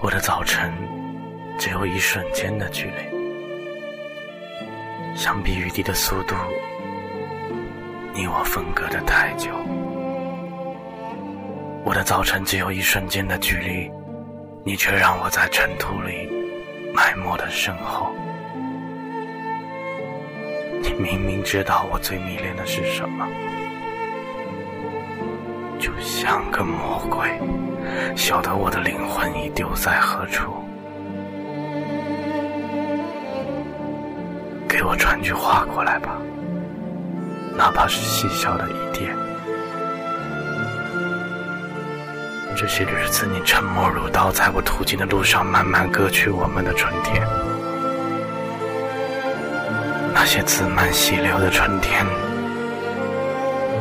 我的早晨只有一瞬间的距离，相比雨滴的速度，你我分隔的太久。我的早晨只有一瞬间的距离，你却让我在尘土里埋没的身后。你明明知道我最迷恋的是什么，就像个魔鬼。晓得我的灵魂已丢在何处？给我传句话过来吧，哪怕是细小的一点。这些日子，你沉默如刀，在我途经的路上，慢慢割去我们的春天。那些自满细流的春天，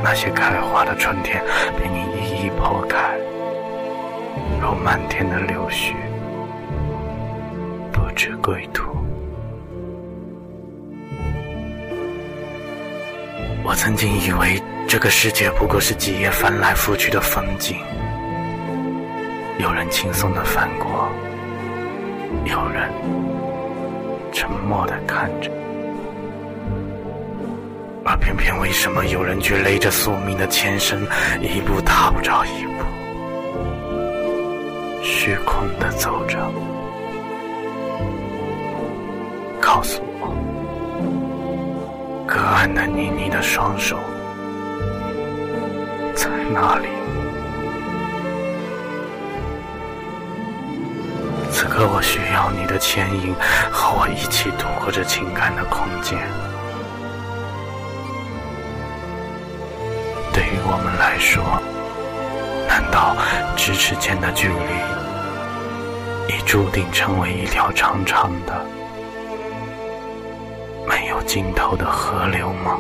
那些开花的春天，被你一一剖开。如漫天的柳絮，不知归途。我曾经以为这个世界不过是几页翻来覆去的风景，有人轻松的翻过，有人沉默的看着，偏偏为什么有人却勒着宿命的前身，一步踏不着一步？虚空的走着，告诉我，隔岸的你，你的双手在哪里？此刻我需要你的牵引，和我一起度过这情感的空间。对于我们来说，难道咫尺间的距离？已注定成为一条长长的、没有尽头的河流吗？